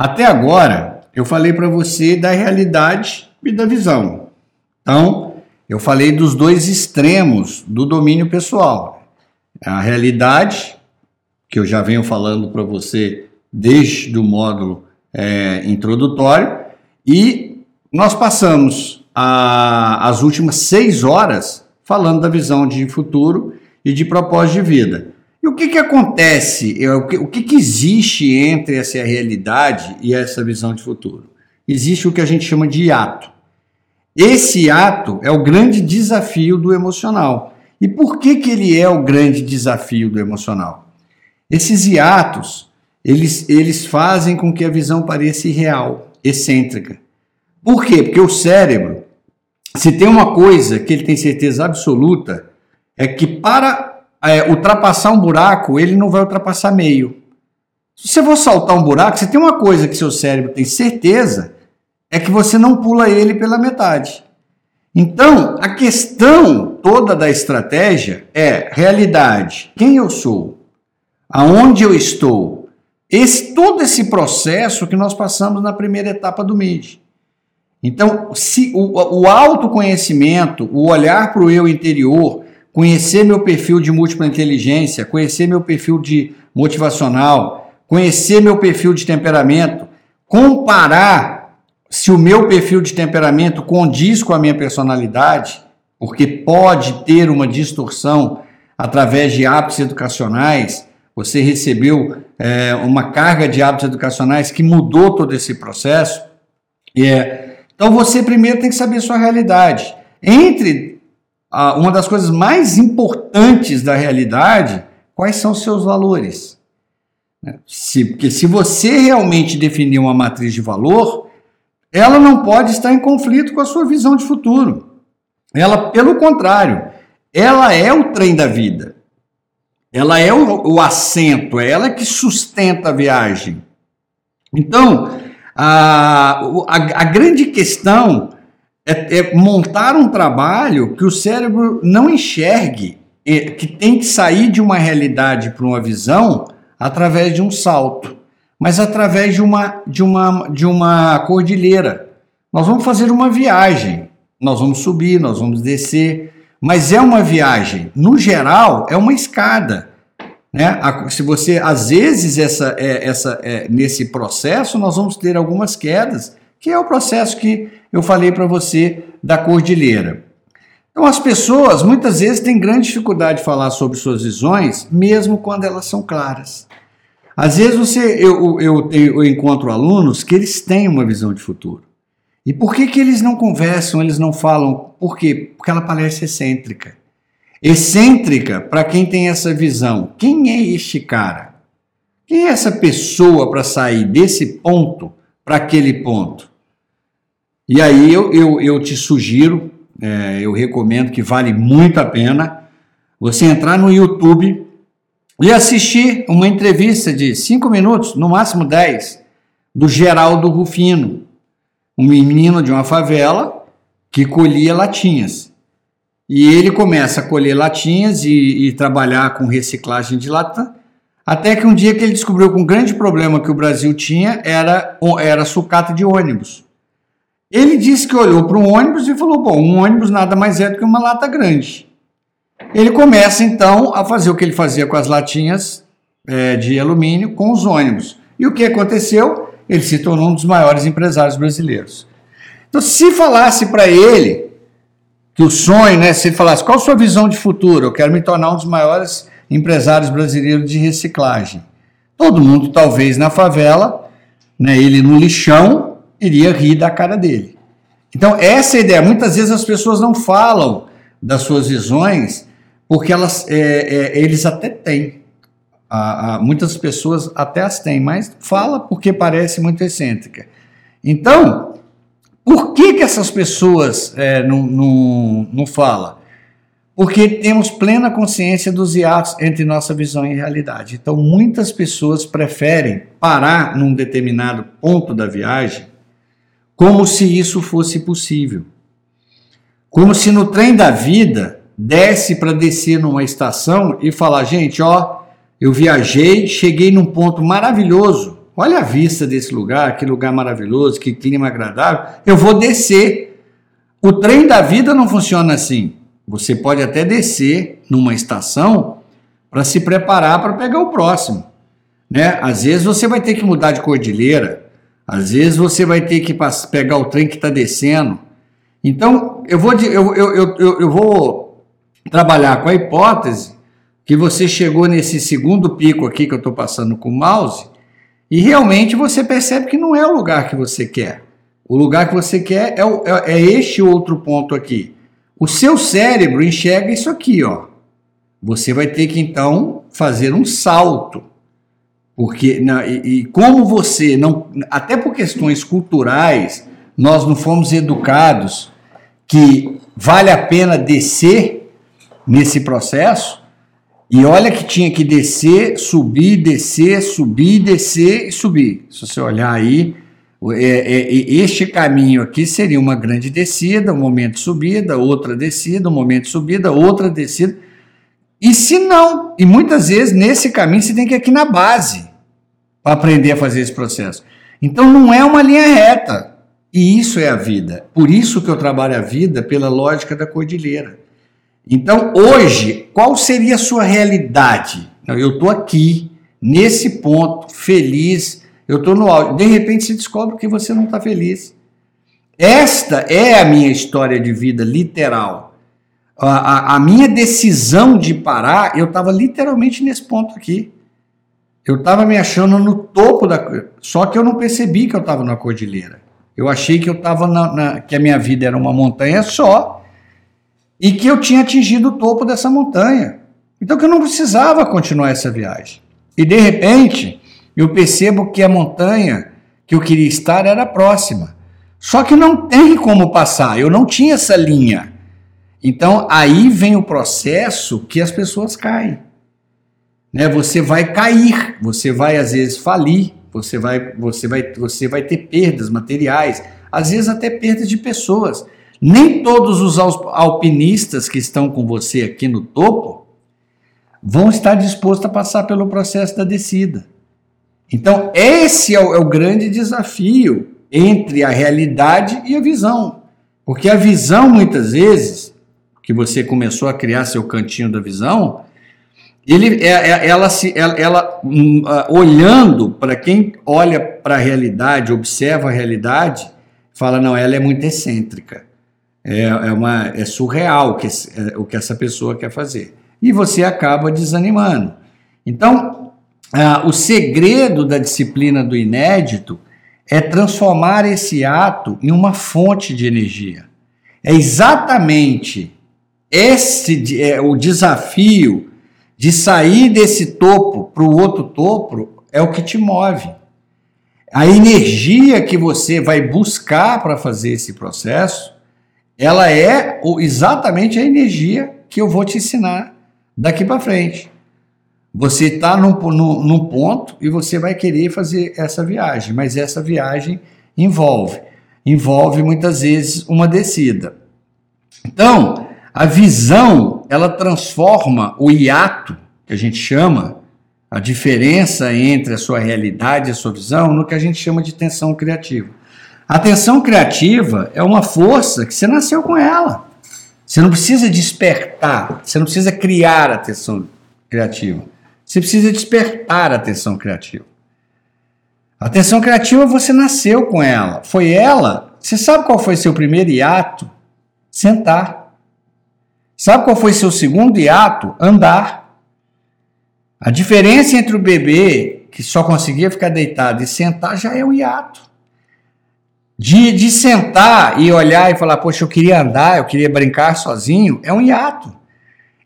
Até agora, eu falei para você da realidade e da visão. Então, eu falei dos dois extremos do domínio pessoal. A realidade, que eu já venho falando para você desde o módulo é, introdutório, e nós passamos a, as últimas seis horas falando da visão de futuro e de propósito de vida. E o que, que acontece, o que, o que, que existe entre essa realidade e essa visão de futuro? Existe o que a gente chama de hiato. Esse ato é o grande desafio do emocional. E por que, que ele é o grande desafio do emocional? Esses hiatos, eles, eles fazem com que a visão pareça irreal, excêntrica. Por quê? Porque o cérebro, se tem uma coisa que ele tem certeza absoluta, é que para é, ultrapassar um buraco, ele não vai ultrapassar meio. Se você for saltar um buraco, você tem uma coisa que seu cérebro tem certeza, é que você não pula ele pela metade. Então, a questão toda da estratégia é realidade, quem eu sou, aonde eu estou, esse todo esse processo que nós passamos na primeira etapa do MID. Então, se o, o autoconhecimento, o olhar para o eu interior, conhecer meu perfil de múltipla inteligência, conhecer meu perfil de motivacional, conhecer meu perfil de temperamento, comparar se o meu perfil de temperamento condiz com a minha personalidade, porque pode ter uma distorção através de hábitos educacionais, você recebeu é, uma carga de hábitos educacionais que mudou todo esse processo. É, então você primeiro tem que saber sua realidade. Entre a, uma das coisas mais importantes da realidade, quais são os seus valores? Se, porque se você realmente definir uma matriz de valor, ela não pode estar em conflito com a sua visão de futuro. Ela, pelo contrário, ela é o trem da vida. Ela é o, o assento, é ela que sustenta a viagem. Então, a, a, a grande questão é, é, montar um trabalho que o cérebro não enxergue, que tem que sair de uma realidade para uma visão através de um salto mas através de uma, de uma, de uma cordilheira. Nós vamos fazer uma viagem, nós vamos subir, nós vamos descer, mas é uma viagem. No geral, é uma escada. Né? Se você, às vezes, essa, é, essa, é, nesse processo, nós vamos ter algumas quedas, que é o processo que eu falei para você da cordilheira. Então, as pessoas muitas vezes têm grande dificuldade de falar sobre suas visões, mesmo quando elas são claras. Às vezes você, eu, eu, eu, encontro alunos que eles têm uma visão de futuro. E por que, que eles não conversam, eles não falam? Por quê? Porque ela parece excêntrica. Excêntrica, para quem tem essa visão, quem é este cara? Quem é essa pessoa para sair desse ponto para aquele ponto? E aí eu, eu, eu te sugiro, é, eu recomendo que vale muito a pena você entrar no YouTube e assisti uma entrevista de cinco minutos, no máximo dez, do Geraldo Rufino, um menino de uma favela que colhia latinhas. E ele começa a colher latinhas e, e trabalhar com reciclagem de lata, até que um dia que ele descobriu que um grande problema que o Brasil tinha era, era sucata de ônibus. Ele disse que olhou para um ônibus e falou: Bom, um ônibus nada mais é do que uma lata grande. Ele começa então a fazer o que ele fazia com as latinhas é, de alumínio com os ônibus. E o que aconteceu? Ele se tornou um dos maiores empresários brasileiros. Então, se falasse para ele que o sonho, né, se falasse qual a sua visão de futuro, eu quero me tornar um dos maiores empresários brasileiros de reciclagem. Todo mundo, talvez na favela, né, ele no lixão, iria rir da cara dele. Então, essa é a ideia. Muitas vezes as pessoas não falam das suas visões porque elas, é, é, eles até têm. A, a, muitas pessoas até as têm, mas fala porque parece muito excêntrica. Então, por que, que essas pessoas é, não, não, não falam? Porque temos plena consciência dos hiatos entre nossa visão e realidade. Então, muitas pessoas preferem parar num determinado ponto da viagem como se isso fosse possível. Como se no trem da vida desce para descer numa estação e falar: gente, ó, eu viajei, cheguei num ponto maravilhoso, olha a vista desse lugar, que lugar maravilhoso, que clima agradável, eu vou descer. O trem da vida não funciona assim. Você pode até descer numa estação para se preparar para pegar o próximo. Né? Às vezes você vai ter que mudar de cordilheira, às vezes você vai ter que pegar o trem que está descendo. Então, eu vou, eu, eu, eu, eu vou trabalhar com a hipótese que você chegou nesse segundo pico aqui que eu estou passando com o mouse e realmente você percebe que não é o lugar que você quer. O lugar que você quer é, é, é este outro ponto aqui. O seu cérebro enxerga isso aqui, ó. Você vai ter que então fazer um salto. Porque, e, e como você não. Até por questões culturais, nós não fomos educados que vale a pena descer nesse processo. E olha que tinha que descer, subir, descer, subir, descer e subir. Se você olhar aí, é, é, este caminho aqui seria uma grande descida, um momento de subida, outra descida, um momento de subida, outra descida. E se não, e muitas vezes nesse caminho você tem que ir aqui na base para aprender a fazer esse processo. Então não é uma linha reta. E isso é a vida. Por isso que eu trabalho a vida pela lógica da cordilheira. Então, hoje, qual seria a sua realidade? Eu estou aqui, nesse ponto, feliz, eu estou no áudio. De repente, você descobre que você não está feliz. Esta é a minha história de vida literal. A, a, a minha decisão de parar, eu estava literalmente nesse ponto aqui. Eu estava me achando no topo da. Só que eu não percebi que eu estava na cordilheira. Eu achei que eu estava na, na, que a minha vida era uma montanha só e que eu tinha atingido o topo dessa montanha. Então que eu não precisava continuar essa viagem. E de repente, eu percebo que a montanha que eu queria estar era próxima. Só que não tem como passar, eu não tinha essa linha. Então aí vem o processo que as pessoas caem né? Você vai cair, você vai às vezes falir, você vai, você vai, você vai ter perdas materiais, às vezes até perdas de pessoas. Nem todos os alpinistas que estão com você aqui no topo vão estar dispostos a passar pelo processo da descida. Então, esse é o, é o grande desafio entre a realidade e a visão. Porque a visão, muitas vezes, que você começou a criar seu cantinho da visão, ele, é, é, ela, se, ela, ela hum, olhando para quem olha para a realidade, observa a realidade, fala não, ela é muito excêntrica, é, é, uma, é surreal que, é, o que essa pessoa quer fazer. E você acaba desanimando. Então, ah, o segredo da disciplina do inédito é transformar esse ato em uma fonte de energia. É exatamente esse é, o desafio de sair desse topo para o outro topo é o que te move. A energia que você vai buscar para fazer esse processo, ela é exatamente a energia que eu vou te ensinar daqui para frente. Você está num, num, num, ponto e você vai querer fazer essa viagem, mas essa viagem envolve, envolve muitas vezes uma descida. Então, a visão, ela transforma o hiato, que a gente chama, a diferença entre a sua realidade e a sua visão, no que a gente chama de tensão criativa. A tensão criativa é uma força que você nasceu com ela. Você não precisa despertar, você não precisa criar a tensão criativa. Você precisa despertar a tensão criativa. A tensão criativa você nasceu com ela. Foi ela. Você sabe qual foi seu primeiro hiato? Sentar. Sabe qual foi seu segundo hiato? Andar. A diferença entre o bebê que só conseguia ficar deitado e sentar já é o hiato. De, de sentar e olhar e falar, poxa, eu queria andar, eu queria brincar sozinho, é um hiato.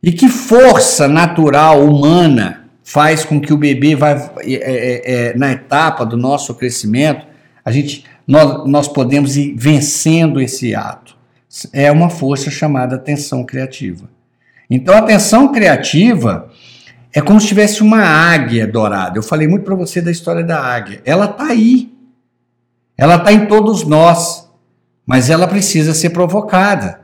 E que força natural humana faz com que o bebê vá é, é, é, na etapa do nosso crescimento, a gente nós, nós podemos ir vencendo esse ato é uma força chamada atenção criativa. Então, a atenção criativa é como se tivesse uma águia dourada. Eu falei muito para você da história da águia. Ela está aí. Ela está em todos nós, mas ela precisa ser provocada.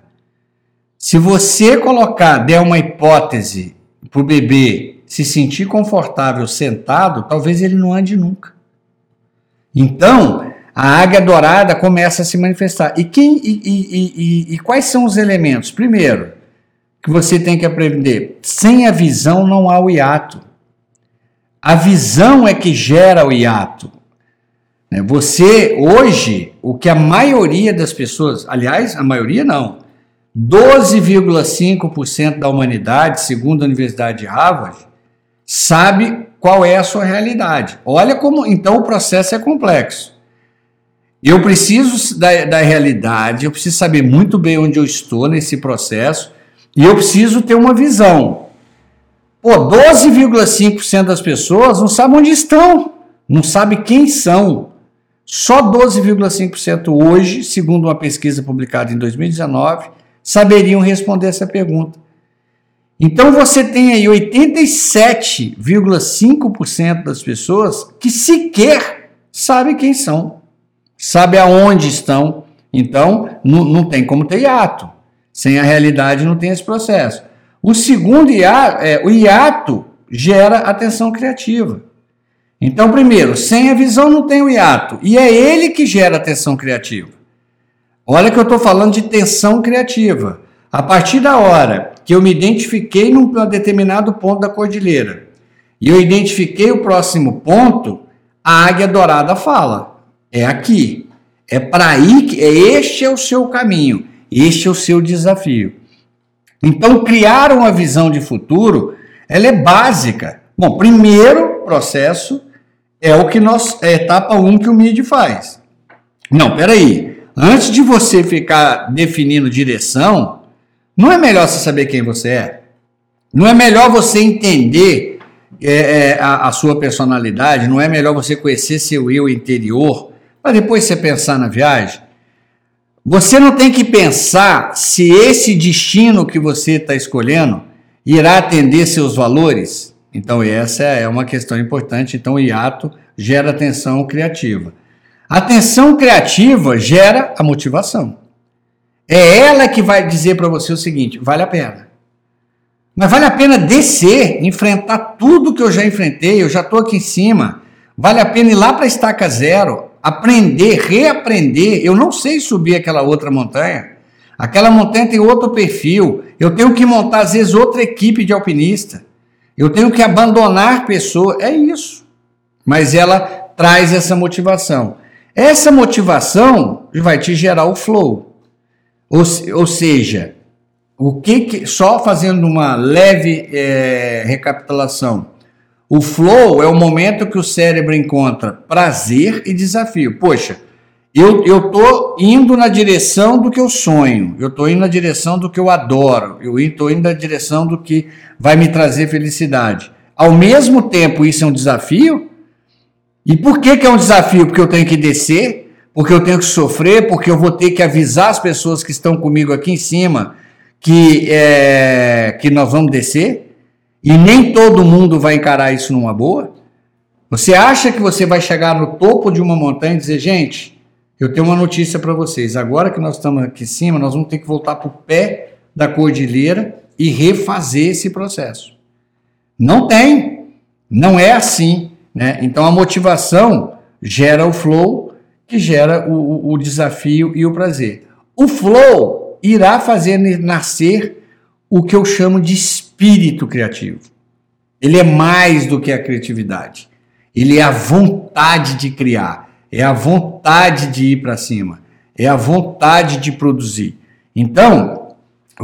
Se você colocar, der uma hipótese para o bebê se sentir confortável sentado, talvez ele não ande nunca. Então, a águia dourada começa a se manifestar. E, quem, e, e, e, quais são os elementos? Primeiro, que você tem que aprender: sem a visão não há o hiato. A visão é que gera o hiato. Né? Você, hoje, o que a maioria das pessoas, aliás, a maioria não, 12,5% da humanidade, segundo a Universidade de Harvard, sabe qual é a sua realidade. Olha como então o processo é complexo. Eu preciso da, da realidade, eu preciso saber muito bem onde eu estou nesse processo e eu preciso ter uma visão. Pô, 12,5% das pessoas não sabem onde estão, não sabem quem são. Só 12,5% hoje, segundo uma pesquisa publicada em 2019, saberiam responder essa pergunta. Então você tem aí 87,5% das pessoas que sequer sabem quem são, sabe aonde estão. Então não, tem como ter hiato. Sem a realidade não tem esse processo. O segundo hiato, é, o hiato gera atenção criativa. Então, primeiro, sem a visão não tem o hiato. E é ele que gera atenção criativa. Olha que eu estou falando de tensão criativa. A partir da hora que eu me identifiquei num determinado ponto da cordilheira e eu identifiquei o próximo ponto, a águia dourada fala: é aqui, é para aí, que, é este é o seu caminho, este é o seu desafio. Então, criar uma visão de futuro, ela é básica. Bom, primeiro processo é o que nós é a etapa 1 um que o MID faz. Não, peraí. Antes de você ficar definindo direção, não é melhor você saber quem você é? Não é melhor você entender é, é, a, a, sua personalidade? Não é melhor você conhecer seu eu interior para depois você pensar na viagem? Você não tem que pensar se esse destino que você está escolhendo irá atender seus valores. Então, essa é uma questão importante. Então, o hiato gera atenção criativa. A tensão criativa gera a motivação. É ela que vai dizer para você o seguinte: vale a pena. Mas vale a pena descer, enfrentar tudo que eu já enfrentei, eu já estou aqui em cima. Vale a pena ir lá para a estaca zero, aprender, reaprender. Eu não sei subir aquela outra montanha. Aquela montanha tem outro perfil. Eu tenho que montar, às vezes, outra equipe de alpinista. Eu tenho que abandonar pessoas. É isso. Mas ela traz essa motivação. Essa motivação vai te gerar o flow. Ou, ou seja, o que, que só fazendo uma leve é, recapitulação. O flow é o momento que o cérebro encontra prazer e desafio. Poxa, eu estou indo na direção do que eu sonho, eu estou indo na direção do que eu adoro, eu estou indo na direção do que vai me trazer felicidade. Ao mesmo tempo, isso é um desafio? E por que, que é um desafio? Porque eu tenho que descer, porque eu tenho que sofrer, porque eu vou ter que avisar as pessoas que estão comigo aqui em cima que, é, que nós vamos descer? E nem todo mundo vai encarar isso numa boa. Você acha que você vai chegar no topo de uma montanha e dizer, gente, eu tenho uma notícia para vocês. Agora que nós estamos aqui em cima, nós vamos ter que voltar para o pé da cordilheira e refazer esse processo. Não tem. Não é assim. Né? Então a motivação gera o flow, que gera o, o desafio e o prazer. O flow irá fazer nascer o que eu chamo de espírito criativo. Ele é mais do que a criatividade. Ele é a vontade de criar, é a vontade de ir para cima, é a vontade de produzir. Então,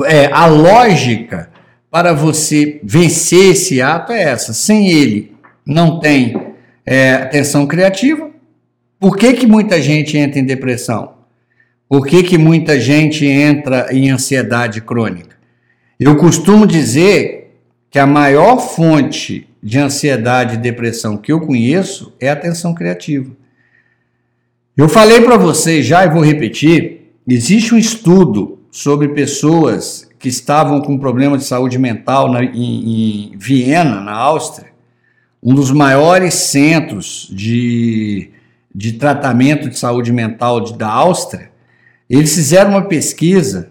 é, a lógica para você vencer esse ato é essa. Sem ele, não tem é, atenção criativa. Por que, que muita gente entra em depressão? Por que, que muita gente entra em ansiedade crônica? Eu costumo dizer que a maior fonte de ansiedade e depressão que eu conheço é a tensão criativa. Eu falei para vocês já e vou repetir: existe um estudo sobre pessoas que estavam com problema de saúde mental na, em, em Viena, na Áustria, um dos maiores centros de, de tratamento de saúde mental de, da Áustria. Eles fizeram uma pesquisa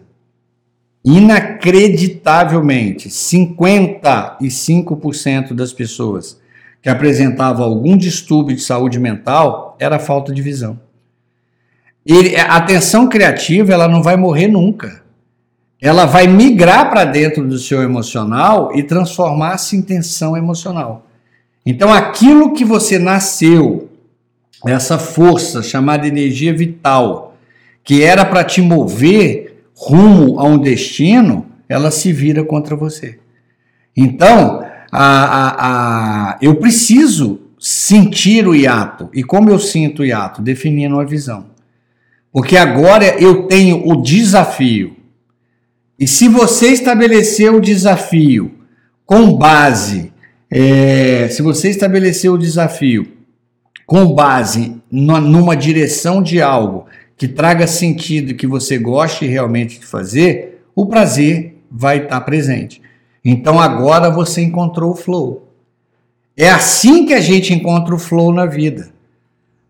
inacreditavelmente, 55% das pessoas que apresentava algum distúrbio de saúde mental era falta de visão. Ele, a atenção criativa ela não vai morrer nunca. Ela vai migrar para dentro do seu emocional e transformar-se em tensão emocional. Então, aquilo que você nasceu, essa força chamada energia vital, que era para te mover rumo a um destino, ela se vira contra você. Então, a, a, a, eu preciso sentir o hiato. E como eu sinto o hiato? Definindo a visão. Porque agora eu tenho o desafio. E se você estabelecer o desafio com base, é, se você estabelecer o desafio com base numa direção de algo que traga sentido, que você goste realmente de fazer, o prazer vai estar presente. Então agora você encontrou o flow. É assim que a gente encontra o flow na vida.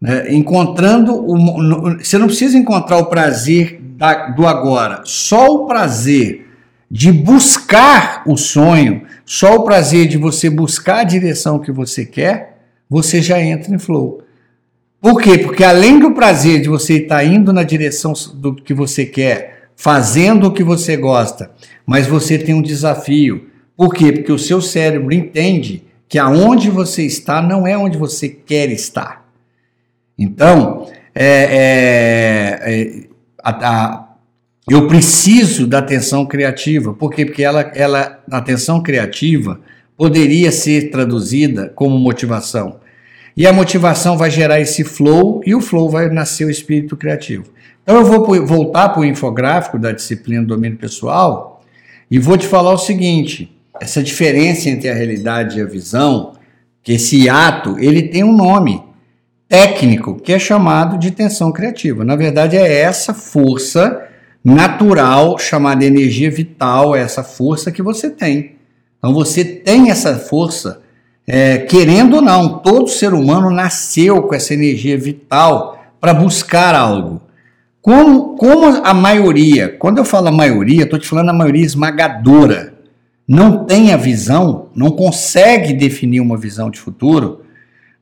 Né? Encontrando o, você não precisa encontrar o prazer da, do agora, só o prazer de buscar o sonho, só o prazer de você buscar a direção que você quer, você já entra em flow. Por quê? Porque além do prazer de você estar indo na direção do que você quer, fazendo o que você gosta, mas você tem um desafio. Por quê? Porque o seu cérebro entende que aonde você está não é onde você quer estar. Então, é, é, é, a, a, eu preciso da atenção criativa. Por quê? Porque ela, ela, a atenção criativa poderia ser traduzida como motivação. E a motivação vai gerar esse flow e o flow vai nascer o espírito criativo. Então eu vou voltar para o infográfico da disciplina do domínio pessoal e vou te falar o seguinte: essa diferença entre a realidade e a visão, que esse ato, ele tem um nome técnico que é chamado de tensão criativa. Na verdade, é essa força natural chamada energia vital, é essa força que você tem. Então você tem essa força, é, querendo ou não, todo ser humano nasceu com essa energia vital para buscar algo. Como, como a maioria, quando eu falo a maioria, estou te falando a maioria esmagadora, não tem a visão, não consegue definir uma visão de futuro,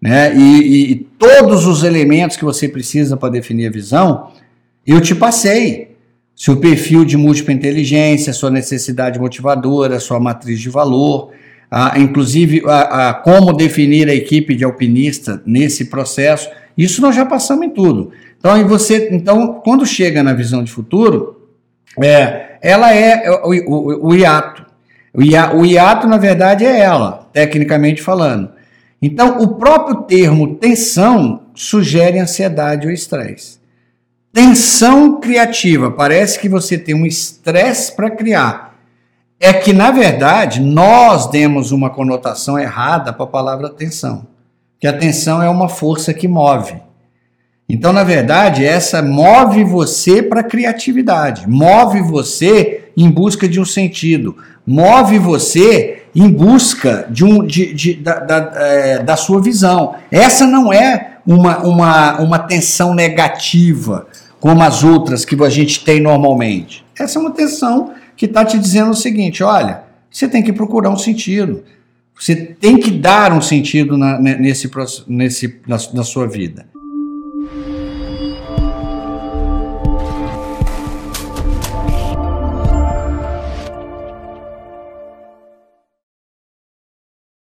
né? E, e todos os elementos que você precisa para definir a visão, eu te passei. Seu perfil de múltipla inteligência, sua necessidade motivadora, sua matriz de valor, a, inclusive a, a, como definir a equipe de alpinista nesse processo. Isso nós já passamos em tudo. Então, e você, então quando chega na visão de futuro, é, ela é o, o, o hiato. O hiato, na verdade, é ela, tecnicamente falando. Então, o próprio termo tensão sugere ansiedade ou estresse. Tensão criativa, parece que você tem um estresse para criar. É que, na verdade, nós demos uma conotação errada para a palavra tensão. Que a tensão é uma força que move. Então, na verdade, essa move você para a criatividade, move você em busca de um sentido, move você em busca de um, de, de da, da, é, da sua visão. Essa não é uma, uma, uma tensão negativa, como as outras que a gente tem normalmente. Essa é uma tensão que está te dizendo o seguinte: olha, você tem que procurar um sentido. Você tem que dar um sentido na, nesse, nesse, na, na sua vida.